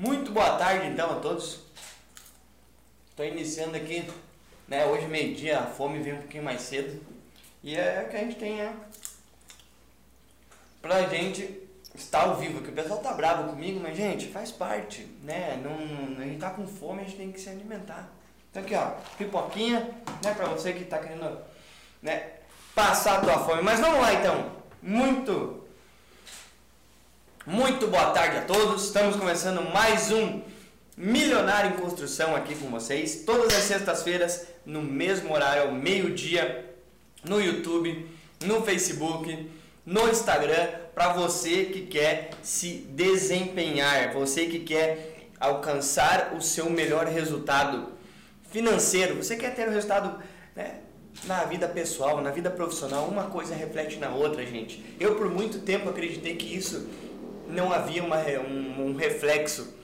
Muito boa tarde então a todos. Estou iniciando aqui, né? Hoje meio-dia, a fome vem um pouquinho mais cedo. E é que a gente tem, né? Pra gente estar ao vivo, que o pessoal tá bravo comigo, mas gente, faz parte, né? Não, a gente tá com fome, a gente tem que se alimentar. Então aqui ó, pipoquinha, né? Pra você que tá querendo, né? Passar a tua fome. Mas vamos lá então. Muito muito boa tarde a todos. Estamos começando mais um Milionário em Construção aqui com vocês, todas as sextas-feiras, no mesmo horário, ao meio-dia, no YouTube, no Facebook, no Instagram, para você que quer se desempenhar, você que quer alcançar o seu melhor resultado financeiro, você quer ter um resultado né, na vida pessoal, na vida profissional, uma coisa reflete na outra, gente. Eu por muito tempo acreditei que isso não havia uma, um, um reflexo,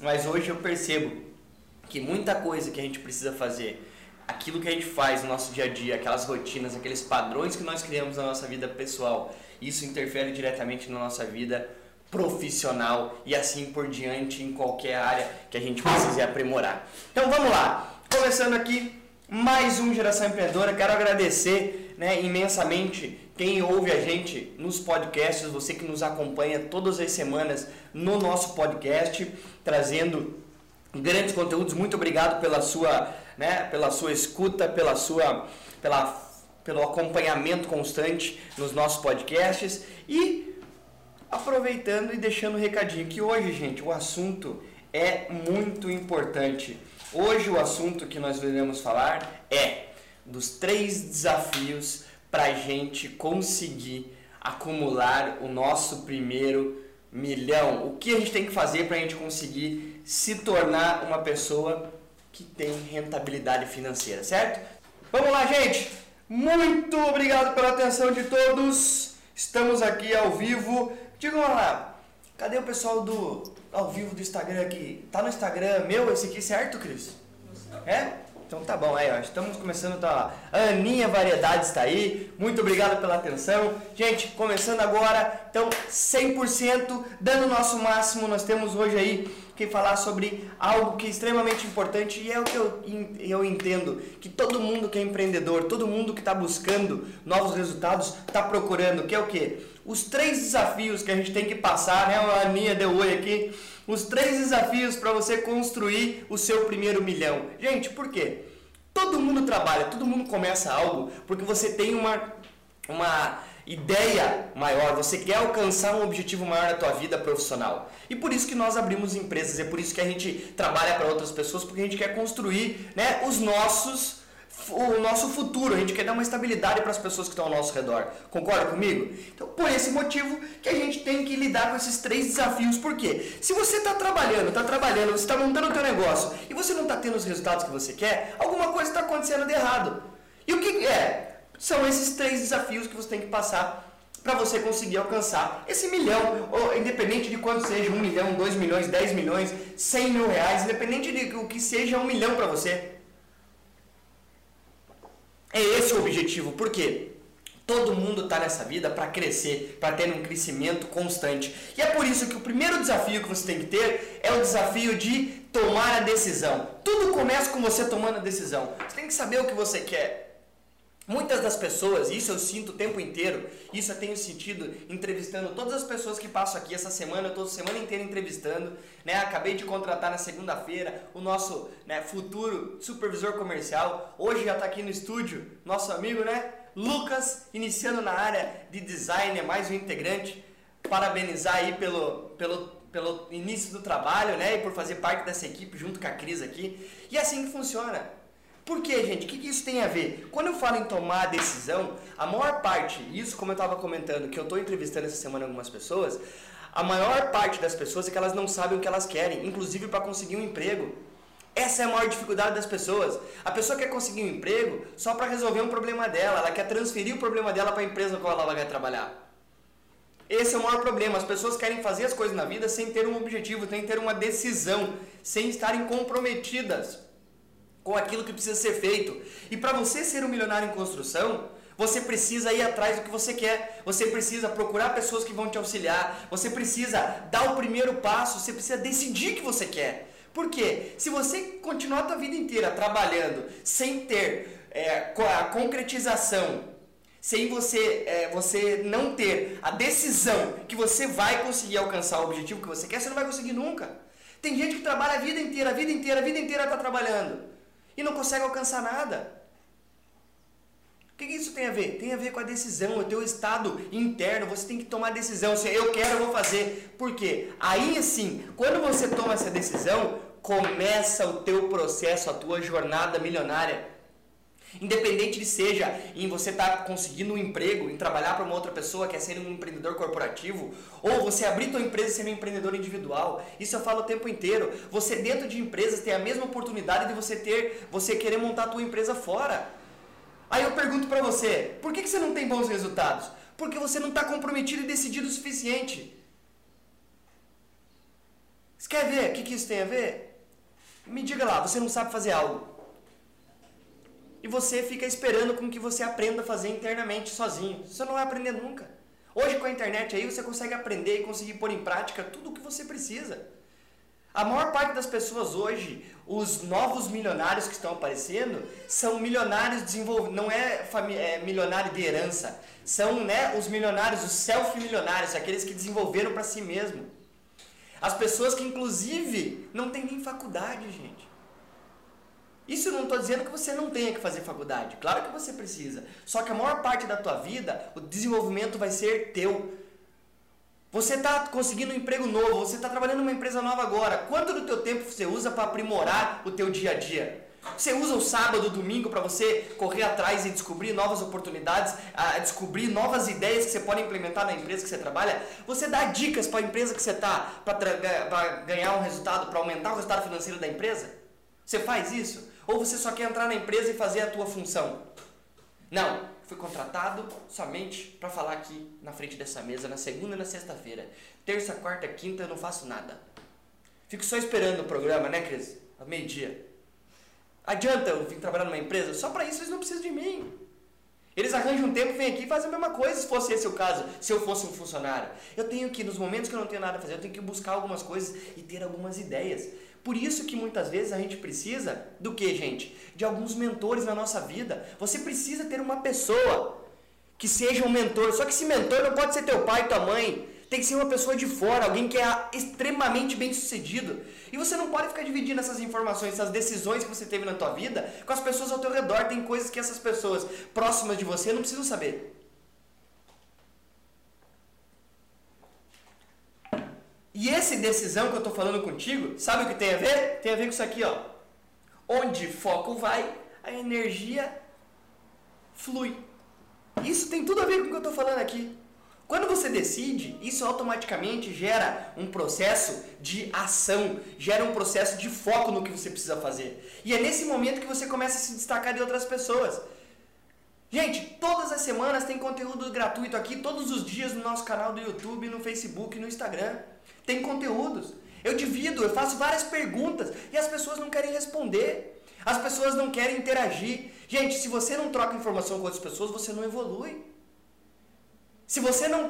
mas hoje eu percebo que muita coisa que a gente precisa fazer, aquilo que a gente faz no nosso dia a dia, aquelas rotinas, aqueles padrões que nós criamos na nossa vida pessoal, isso interfere diretamente na nossa vida profissional e assim por diante em qualquer área que a gente precise aprimorar. Então vamos lá, começando aqui mais um Geração Empreendedora, quero agradecer né, imensamente quem ouve a gente nos podcasts, você que nos acompanha todas as semanas no nosso podcast, trazendo grandes conteúdos. Muito obrigado pela sua, né, pela sua escuta, pela sua, pela, pelo acompanhamento constante nos nossos podcasts e aproveitando e deixando um recadinho que hoje, gente, o assunto é muito importante. Hoje o assunto que nós iremos falar é dos três desafios para a gente conseguir acumular o nosso primeiro milhão. O que a gente tem que fazer para a gente conseguir se tornar uma pessoa que tem rentabilidade financeira, certo? Vamos lá, gente! Muito obrigado pela atenção de todos. Estamos aqui ao vivo. Digam lá, cadê o pessoal do ao vivo do Instagram aqui? Tá no Instagram meu esse aqui, certo, Cris? É? Então tá bom, aí ó, estamos começando, tá, a Aninha Variedades está aí, muito obrigado pela atenção. Gente, começando agora, então 100% dando o nosso máximo, nós temos hoje aí que falar sobre algo que é extremamente importante e é o que eu, eu entendo, que todo mundo que é empreendedor, todo mundo que está buscando novos resultados, está procurando, que é o que? Os três desafios que a gente tem que passar, né, a Aninha deu oi aqui, os três desafios para você construir o seu primeiro milhão. Gente, por quê? Todo mundo trabalha, todo mundo começa algo porque você tem uma, uma ideia maior, você quer alcançar um objetivo maior na tua vida profissional. E por isso que nós abrimos empresas, é por isso que a gente trabalha para outras pessoas, porque a gente quer construir né, os nossos o nosso futuro, a gente quer dar uma estabilidade para as pessoas que estão ao nosso redor. Concorda comigo? Então, por esse motivo que a gente tem que lidar com esses três desafios. Por quê? Se você está trabalhando, está trabalhando, você está montando o teu negócio e você não está tendo os resultados que você quer, alguma coisa está acontecendo de errado. E o que é? São esses três desafios que você tem que passar para você conseguir alcançar esse milhão, ou independente de quanto seja, um milhão, dois milhões, dez milhões, cem mil reais, independente de o que seja um milhão para você. É esse o objetivo, porque todo mundo está nessa vida para crescer, para ter um crescimento constante. E é por isso que o primeiro desafio que você tem que ter é o desafio de tomar a decisão. Tudo começa com você tomando a decisão. Você tem que saber o que você quer. Muitas das pessoas, isso eu sinto o tempo inteiro, isso eu tenho sentido entrevistando todas as pessoas que passam aqui essa semana, eu estou a semana inteira entrevistando, né? Acabei de contratar na segunda-feira o nosso né, futuro supervisor comercial, hoje já está aqui no estúdio, nosso amigo, né? Lucas, iniciando na área de design, é mais um integrante. Parabenizar aí pelo, pelo, pelo início do trabalho, né? E por fazer parte dessa equipe junto com a Cris aqui. E é assim que funciona. Por quê, gente? O que, que isso tem a ver? Quando eu falo em tomar a decisão, a maior parte, isso como eu estava comentando, que eu estou entrevistando essa semana algumas pessoas, a maior parte das pessoas é que elas não sabem o que elas querem, inclusive para conseguir um emprego. Essa é a maior dificuldade das pessoas. A pessoa quer conseguir um emprego só para resolver um problema dela, ela quer transferir o problema dela para a empresa na qual ela vai trabalhar. Esse é o maior problema. As pessoas querem fazer as coisas na vida sem ter um objetivo, sem ter uma decisão, sem estarem comprometidas com aquilo que precisa ser feito. E para você ser um milionário em construção, Você precisa ir atrás do que você quer. Você precisa procurar pessoas que vão te auxiliar. Você precisa dar o primeiro passo. Você precisa decidir o que você quer. Por quê? Se você continuar a tua vida inteira trabalhando sem ter é, a concretização, sem você, é, você não ter a decisão que você vai conseguir alcançar o objetivo que você quer, você não vai conseguir nunca. Tem gente que trabalha a vida inteira, a vida inteira, a vida inteira está trabalhando e não consegue alcançar nada. O que, isso tem a ver? Tem a ver com a decisão, o teu estado interno. Você tem que tomar decisão. Se eu quero, eu vou fazer. Por quê? Aí sim, quando você toma essa decisão, começa o teu processo, a tua jornada milionária. Independente de seja em você estar tá conseguindo um emprego, em trabalhar para uma outra pessoa, quer ser um empreendedor corporativo, ou você abrir tua empresa ser um empreendedor individual. Isso eu falo o tempo inteiro. Você dentro de empresas tem a mesma oportunidade de você ter, você querer montar a tua empresa fora. Aí eu pergunto para você, por que, que você não tem bons resultados? Porque você não está comprometido e decidido o suficiente. Você quer ver o que, que isso tem a ver? Me diga lá, você não sabe fazer algo. E você fica esperando com que você aprenda a fazer internamente sozinho. Você não vai aprender nunca. Hoje com a internet aí você consegue aprender e conseguir pôr em prática tudo o que você precisa. A maior parte das pessoas hoje, os novos milionários que estão aparecendo, são milionários desenvolvidos, não é, é, milionário de herança, são né, os milionários, os self-milionários, aqueles que desenvolveram para si mesmo. As pessoas que inclusive não têm nem faculdade, gente. Isso eu não estou dizendo que você não tenha que fazer faculdade. Claro que você precisa. Só que a maior parte da tua vida, o desenvolvimento vai ser teu. Você está conseguindo um emprego novo, você está trabalhando numa empresa nova agora. Quanto do teu tempo você usa para aprimorar o teu dia a dia? Você usa o sábado, o domingo para você correr atrás e descobrir novas oportunidades, a descobrir novas ideias que você pode implementar na empresa que você trabalha? Você dá dicas para a empresa que você está para ganhar um resultado, para aumentar o resultado financeiro da empresa? Você faz isso? Ou você só quer entrar na empresa e fazer a tua função? Não, fui contratado somente para falar aqui na frente dessa mesa na segunda e na sexta-feira. Terça, quarta, quinta eu não faço nada. Fico só esperando o programa, né, Cris? Ao meio-dia. Adianta eu vir trabalhar numa empresa? Só para isso eles não precisam de mim. Eles arranjam um tempo, vêm aqui e fazem a mesma coisa, se fosse esse o caso, se eu fosse um funcionário. Eu tenho que, nos momentos que eu não tenho nada a fazer, eu tenho que buscar algumas coisas e ter algumas ideias. Por isso que muitas vezes a gente precisa do que, gente? De alguns mentores na nossa vida. Você precisa ter uma pessoa que seja um mentor. Só que esse mentor não pode ser teu pai, tua mãe. Tem que ser uma pessoa de fora, alguém que é extremamente bem sucedido. E você não pode ficar dividindo essas informações, essas decisões que você teve na tua vida com as pessoas ao teu redor. Tem coisas que essas pessoas próximas de você não precisam saber. E essa decisão que eu estou falando contigo, sabe o que tem a ver? Tem a ver com isso aqui, ó. Onde foco vai, a energia flui. Isso tem tudo a ver com o que eu estou falando aqui. Quando você decide, isso automaticamente gera um processo de ação, gera um processo de foco no que você precisa fazer. E é nesse momento que você começa a se destacar de outras pessoas. Gente, todas as semanas tem conteúdo gratuito aqui, todos os dias no nosso canal do YouTube, no Facebook, no Instagram tem conteúdos. Eu divido, eu faço várias perguntas e as pessoas não querem responder. As pessoas não querem interagir. Gente, se você não troca informação com outras pessoas, você não evolui. Se você não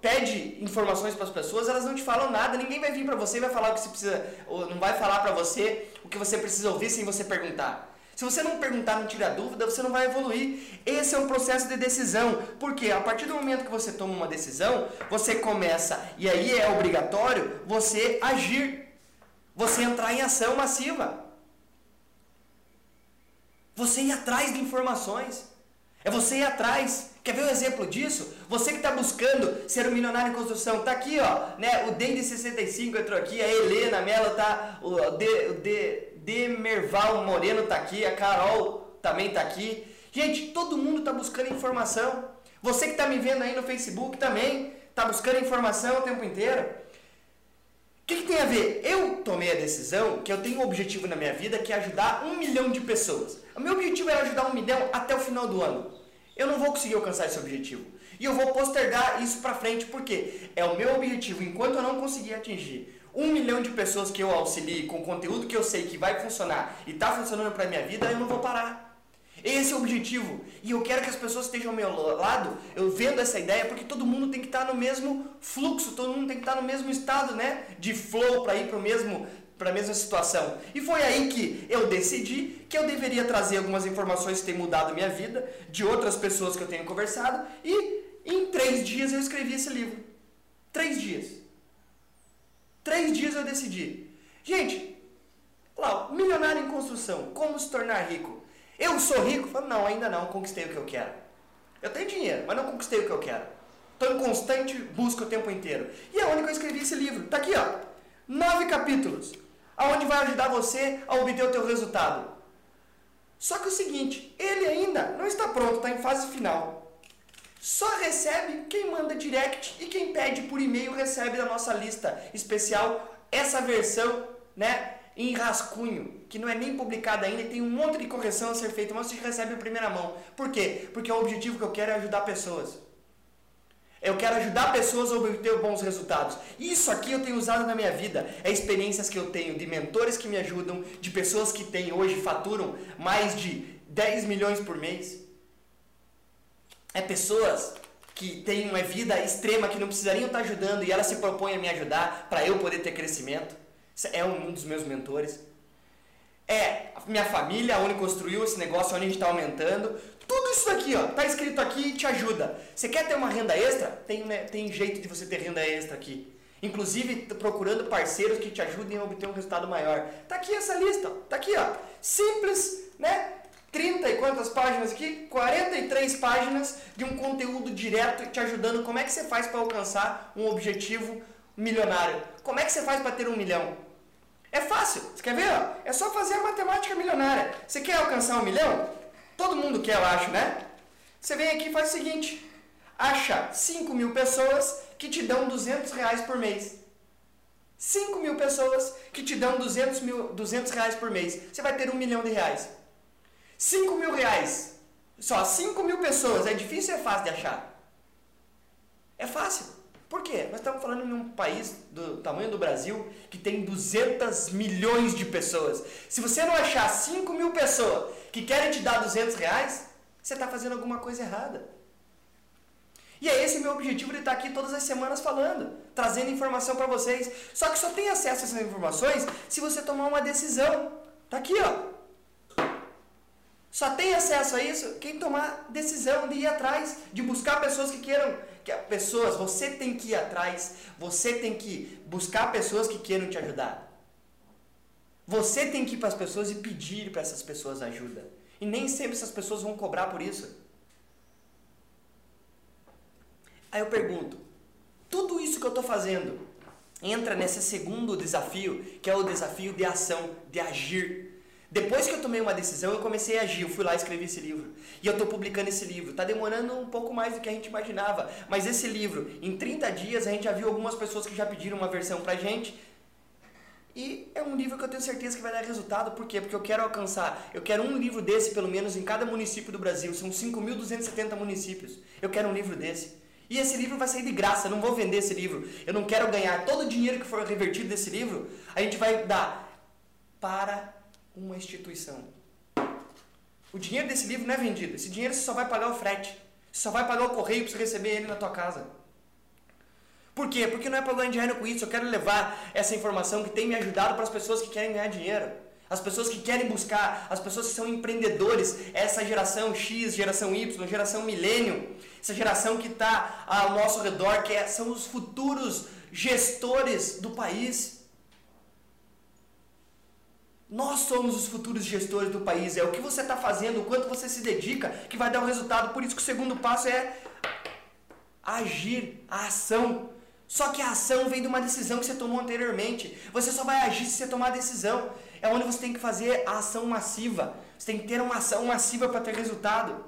pede informações para as pessoas, elas não te falam nada. Ninguém vai vir para você e vai falar o que você precisa, ou não vai falar para você o que você precisa ouvir sem você perguntar. Se você não perguntar, não tirar dúvida, você não vai evoluir. Esse é um processo de decisão. Porque a partir do momento que você toma uma decisão, você começa, e aí é obrigatório, você agir. Você entrar em ação massiva. Você ir atrás de informações. É você ir atrás. Quer ver um exemplo disso? Você que está buscando ser um milionário em construção, tá aqui, ó, né? O Deide 65 entrou aqui, a Helena Mello tá, o D, o D, Demerval Moreno tá aqui, a Carol também tá aqui. Gente, todo mundo está buscando informação. Você que está me vendo aí no Facebook também está buscando informação o tempo inteiro. O que, que, tem a ver? Eu tomei a decisão que eu tenho um objetivo na minha vida que é ajudar um milhão de pessoas. O meu objetivo era ajudar um milhão até o final do ano. Eu não vou conseguir alcançar esse objetivo. E eu vou postergar isso para frente porque é o meu objetivo. Enquanto eu não conseguir atingir um milhão de pessoas que eu auxilie com conteúdo que eu sei que vai funcionar e está funcionando para minha vida, eu não vou parar. Esse é o objetivo. E eu quero que as pessoas estejam ao meu lado, eu vendo essa ideia, porque todo mundo tem que estar no mesmo fluxo, todo mundo tem que estar no mesmo estado, né? De flow para ir para o mesmo para a mesma situação. E foi aí que eu decidi que eu deveria trazer algumas informações que têm mudado minha vida, de outras pessoas que eu tenho conversado, e em três dias eu escrevi esse livro. Três dias. Três dias eu decidi. Gente, lá, milionário em construção, como se tornar rico? Eu sou rico? Não, ainda não, conquistei o que eu quero. Eu tenho dinheiro, mas não conquistei o que eu quero. Estou em constante busca o tempo inteiro. E é onde eu escrevi esse livro. Tá aqui, ó. Nove capítulos aonde vai ajudar você a obter o teu resultado. Só que o seguinte, ele ainda não está pronto, está em fase final. Só recebe quem manda direct e quem pede por e-mail recebe da nossa lista especial essa versão, né, em rascunho, que não é nem publicada ainda e tem um monte de correção a ser feita, mas você recebe em primeira mão. Por quê? Porque o objetivo que eu quero é ajudar pessoas. Eu quero ajudar pessoas a obter bons resultados. Isso aqui eu tenho usado na minha vida. É experiências que eu tenho de mentores que me ajudam, de pessoas que têm hoje faturam mais de 10 milhões por mês. É pessoas que têm uma vida extrema que não precisariam estar ajudando e elas se propõem a me ajudar para eu poder ter crescimento. É um dos meus mentores. É minha família, onde construiu esse negócio, onde a gente está aumentando. Tudo isso aqui, ó, tá escrito aqui e te ajuda. Você quer ter uma renda extra? Tem, né, tem jeito de você ter renda extra aqui. Inclusive procurando parceiros que te ajudem a obter um resultado maior. Tá aqui essa lista, ó. tá aqui, ó. Simples, né? 30 e quantas páginas aqui? 43 páginas de um conteúdo direto te ajudando como é que você faz para alcançar um objetivo milionário. Como é que você faz para ter um milhão? É fácil. Você quer ver? É só fazer a matemática milionária. Você quer alcançar um milhão? Todo mundo quer, eu acho, né? Você vem aqui e faz o seguinte: acha 5 mil pessoas que te dão 200 reais por mês. 5 mil pessoas que te dão 200, mil, 200 reais por mês. Você vai ter um milhão de reais. 5 mil reais. Só 5 mil pessoas. É difícil ou é fácil de achar? É fácil. Por quê? Nós estamos falando em um país do tamanho do Brasil que tem 200 milhões de pessoas. Se você não achar 5 mil pessoas que querem te dar 200 reais, você está fazendo alguma coisa errada. E é esse meu objetivo de estar aqui todas as semanas falando, trazendo informação para vocês. Só que só tem acesso a essas informações se você tomar uma decisão. Tá aqui, ó. Só tem acesso a isso quem tomar decisão de ir atrás, de buscar pessoas que queiram que pessoas, você tem que ir atrás, você tem que buscar pessoas que queiram te ajudar. Você tem que ir para as pessoas e pedir para essas pessoas ajuda. E nem sempre essas pessoas vão cobrar por isso. Aí eu pergunto: tudo isso que eu estou fazendo entra nesse segundo desafio, que é o desafio de ação, de agir. Depois que eu tomei uma decisão, eu comecei a agir. Eu fui lá e escrevi esse livro. E eu estou publicando esse livro. Está demorando um pouco mais do que a gente imaginava. Mas esse livro, em 30 dias, a gente já viu algumas pessoas que já pediram uma versão pra gente. E é um livro que eu tenho certeza que vai dar resultado. Por quê? Porque eu quero alcançar. Eu quero um livro desse, pelo menos, em cada município do Brasil. São 5.270 municípios. Eu quero um livro desse. E esse livro vai sair de graça. Eu não vou vender esse livro. Eu não quero ganhar todo o dinheiro que for revertido desse livro. A gente vai dar para uma instituição. O dinheiro desse livro não é vendido. Esse dinheiro você só vai pagar o frete. Você só vai pagar o correio para você receber ele na tua casa. Por quê? Porque não é para ganhar dinheiro com isso. Eu quero levar essa informação que tem me ajudado para as pessoas que querem ganhar dinheiro. As pessoas que querem buscar, as pessoas que são empreendedores, essa geração X, geração Y, geração milênio, essa geração que está ao nosso redor, que é, são os futuros gestores do país. Nós somos os futuros gestores do país. É o que você está fazendo, o quanto você se dedica, que vai dar o resultado. Por isso que o segundo passo é agir, a ação. Só que a ação vem de uma decisão que você tomou anteriormente. Você só vai agir se você tomar a decisão. É onde você tem que fazer a ação massiva. Você tem que ter uma ação massiva para ter resultado.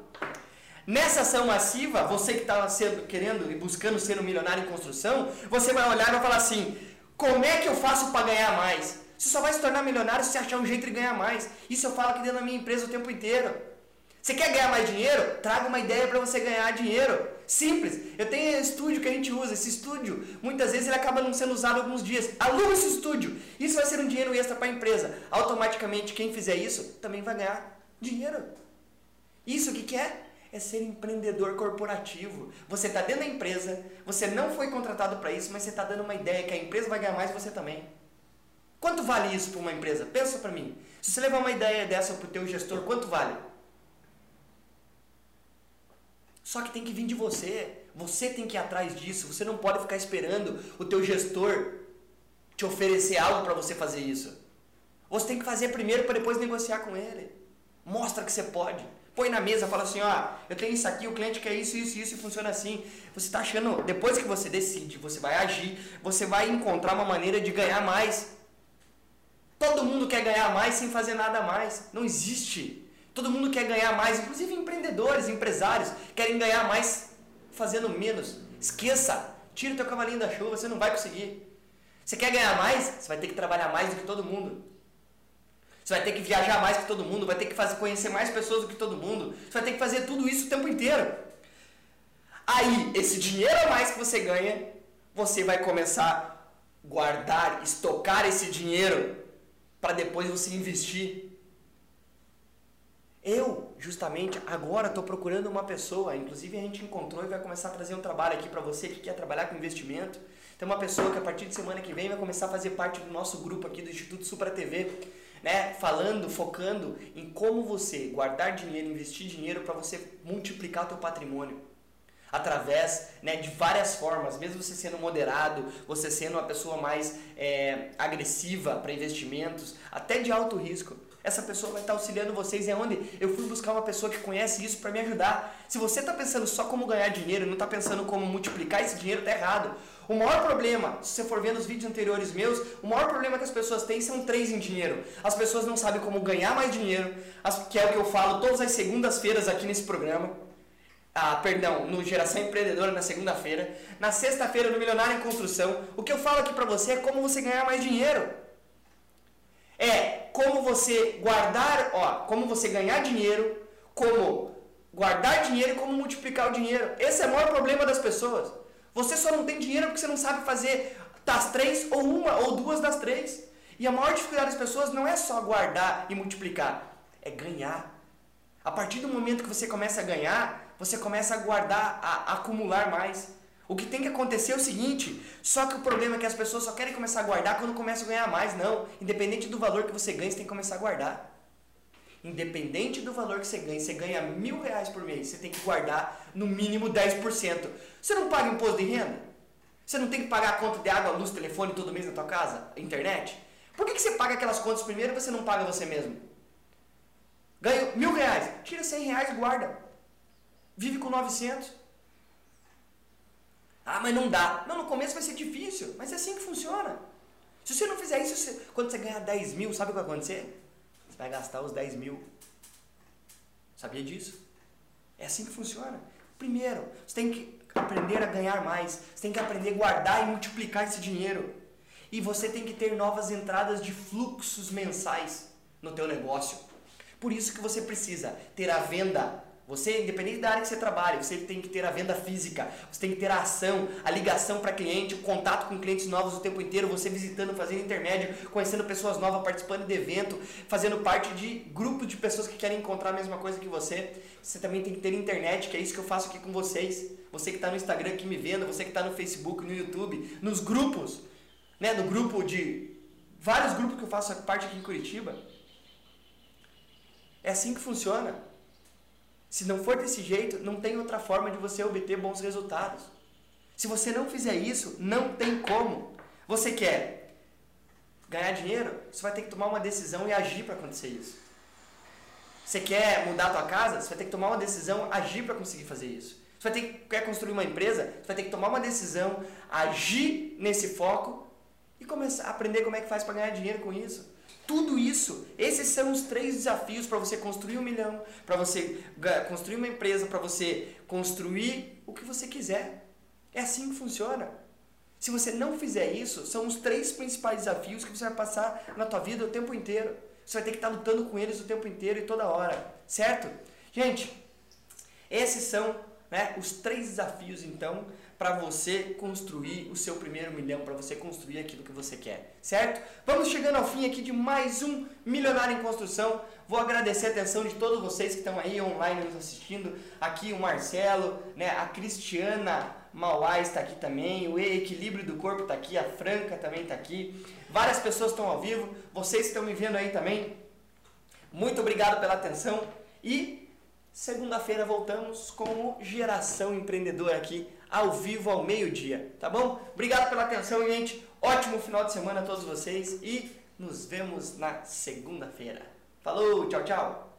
Nessa ação massiva, você que está querendo e buscando ser um milionário em construção, você vai olhar e vai falar assim: como é que eu faço para ganhar mais? Você só vai se tornar milionário se achar um jeito de ganhar mais. Isso eu falo aqui dentro da minha empresa o tempo inteiro. Você quer ganhar mais dinheiro? Traga uma ideia para você ganhar dinheiro. Simples. Eu tenho estúdio que a gente usa. Esse estúdio, muitas vezes ele acaba não sendo usado alguns dias. Aluga esse estúdio. Isso vai ser um dinheiro extra para a empresa. Automaticamente, quem fizer isso também vai ganhar dinheiro. Isso o que, que é? É ser empreendedor corporativo. Você está dentro da empresa, você não foi contratado para isso, mas você está dando uma ideia que a empresa vai ganhar mais você também. Quanto vale isso para uma empresa? Pensa para mim. Se você levar uma ideia dessa para o teu gestor, quanto vale? Só que tem que vir de você. Você tem que ir atrás disso. Você não pode ficar esperando o teu gestor te oferecer algo para você fazer isso. Você tem que fazer primeiro para depois negociar com ele. Mostra que você pode. Põe na mesa, fala assim, ó, eu tenho isso aqui, o cliente quer isso, isso, isso e funciona assim. Você está achando, depois que você decide, você vai agir, você vai encontrar uma maneira de ganhar mais. Todo mundo quer ganhar mais sem fazer nada mais. Não existe. Todo mundo quer ganhar mais, inclusive empreendedores, empresários, querem ganhar mais fazendo menos. Esqueça, tira o teu cavalinho da chuva, você não vai conseguir. Você quer ganhar mais? Você vai ter que trabalhar mais do que todo mundo. Você vai ter que viajar mais que todo mundo, vai ter que fazer, conhecer mais pessoas do que todo mundo. Você vai ter que fazer tudo isso o tempo inteiro. Aí, esse dinheiro a mais que você ganha, você vai começar a guardar, estocar esse dinheiro para depois você investir eu, justamente, agora estou procurando uma pessoa, inclusive a gente encontrou e vai começar a trazer um trabalho aqui para você que quer trabalhar com investimento. Tem uma pessoa que a partir de semana que vem vai começar a fazer parte do nosso grupo aqui do Instituto Supra TV, né? Falando, focando em como você guardar dinheiro, investir dinheiro para você multiplicar o teu patrimônio através né, de várias formas, mesmo você sendo moderado, você sendo uma pessoa mais é, agressiva para investimentos, até de alto risco. Essa pessoa vai estar auxiliando vocês. É onde eu fui buscar uma pessoa que conhece isso para me ajudar. Se você está pensando só como ganhar dinheiro, não está pensando como multiplicar esse dinheiro, está errado. O maior problema, se você for ver nos vídeos anteriores meus, o maior problema que as pessoas têm são três em dinheiro. As pessoas não sabem como ganhar mais dinheiro, que é o que eu falo todas as segundas-feiras aqui nesse programa. Ah, perdão, no Geração Empreendedora na segunda-feira. Na sexta-feira no Milionário em Construção. O que eu falo aqui para você é como você ganhar mais dinheiro. É como você guardar, ó, como você ganhar dinheiro, como guardar dinheiro e como multiplicar o dinheiro. Esse é o maior problema das pessoas. Você só não tem dinheiro porque você não sabe fazer das três ou uma ou duas das três. E a maior dificuldade das pessoas não é só guardar e multiplicar, é ganhar. A partir do momento que você começa a ganhar, você começa a guardar, a, acumular mais. O que tem que acontecer é o seguinte, só que o problema é que as pessoas só querem começar a guardar quando começam a ganhar mais. Não, independente do valor que você ganha, você tem que começar a guardar. Independente do valor que você ganha, você ganha mil reais por mês, você tem que guardar no mínimo 10%. Você não paga imposto de renda? Você não tem que pagar a conta de água, luz, telefone todo mês na tua casa? Internet? Por que, que você paga aquelas contas primeiro e você não paga você mesmo? Ganho mil reais, tira 100 reais e guarda. Vive com 900. Ah, mas não dá. Não, no começo vai ser difícil, mas é assim que funciona. Se você não fizer isso, você, quando você ganhar 10 mil, sabe o que vai acontecer? Você vai gastar os 10 mil. Sabia disso? É assim que funciona. Primeiro, você tem que aprender a ganhar mais. Você tem que aprender a guardar e multiplicar esse dinheiro. E você tem que ter novas entradas de fluxos mensais no teu negócio. Por isso que você precisa ter a venda você, independente da área que você trabalha, você tem que ter a venda física, você tem que ter a ação, a ligação para cliente, o contato com clientes novos o tempo inteiro, você visitando, fazendo intermédio, conhecendo pessoas novas, participando de evento, fazendo parte de grupos de pessoas que querem encontrar a mesma coisa que você. Você também tem que ter internet, que é isso que eu faço aqui com vocês. Você que está no Instagram aqui me vendo, você que está no Facebook, no YouTube, nos grupos, né, no grupo de vários grupos que eu faço parte aqui em Curitiba. É assim que funciona. Se não for desse jeito, não tem outra forma de você obter bons resultados. Se você não fizer isso, não tem como. Você quer ganhar dinheiro? Você vai ter que tomar uma decisão e agir para acontecer isso. Você quer mudar a tua casa? Você vai ter que tomar uma decisão, agir para conseguir fazer isso. Você vai ter que, quer construir uma empresa? Você vai ter que tomar uma decisão, agir nesse foco e começar a aprender como é que faz para ganhar dinheiro com isso. Tudo isso, esses são os três desafios para você construir um milhão, para você construir uma empresa, para você construir o que você quiser. É assim que funciona. Se você não fizer isso, são os três principais desafios que você vai passar na tua vida o tempo inteiro. Você vai ter que estar lutando com eles o tempo inteiro e toda hora, certo? Gente, esses são né, os três desafios então para você construir o seu primeiro milhão, para você construir aquilo que você quer, certo? Vamos chegando ao fim aqui de mais um Milionário em Construção. Vou agradecer a atenção de todos vocês que estão aí online nos assistindo. Aqui o Marcelo, né, a Cristiana Mauá está aqui também, o Equilíbrio do Corpo está aqui, a Franca também está aqui. Várias pessoas estão ao vivo, vocês estão me vendo aí também. Muito obrigado pela atenção e segunda-feira voltamos com o Geração Empreendedora aqui ao vivo ao meio-dia, tá bom? Obrigado pela atenção, gente. Ótimo final de semana a todos vocês e nos vemos na segunda-feira. Falou, tchau, tchau.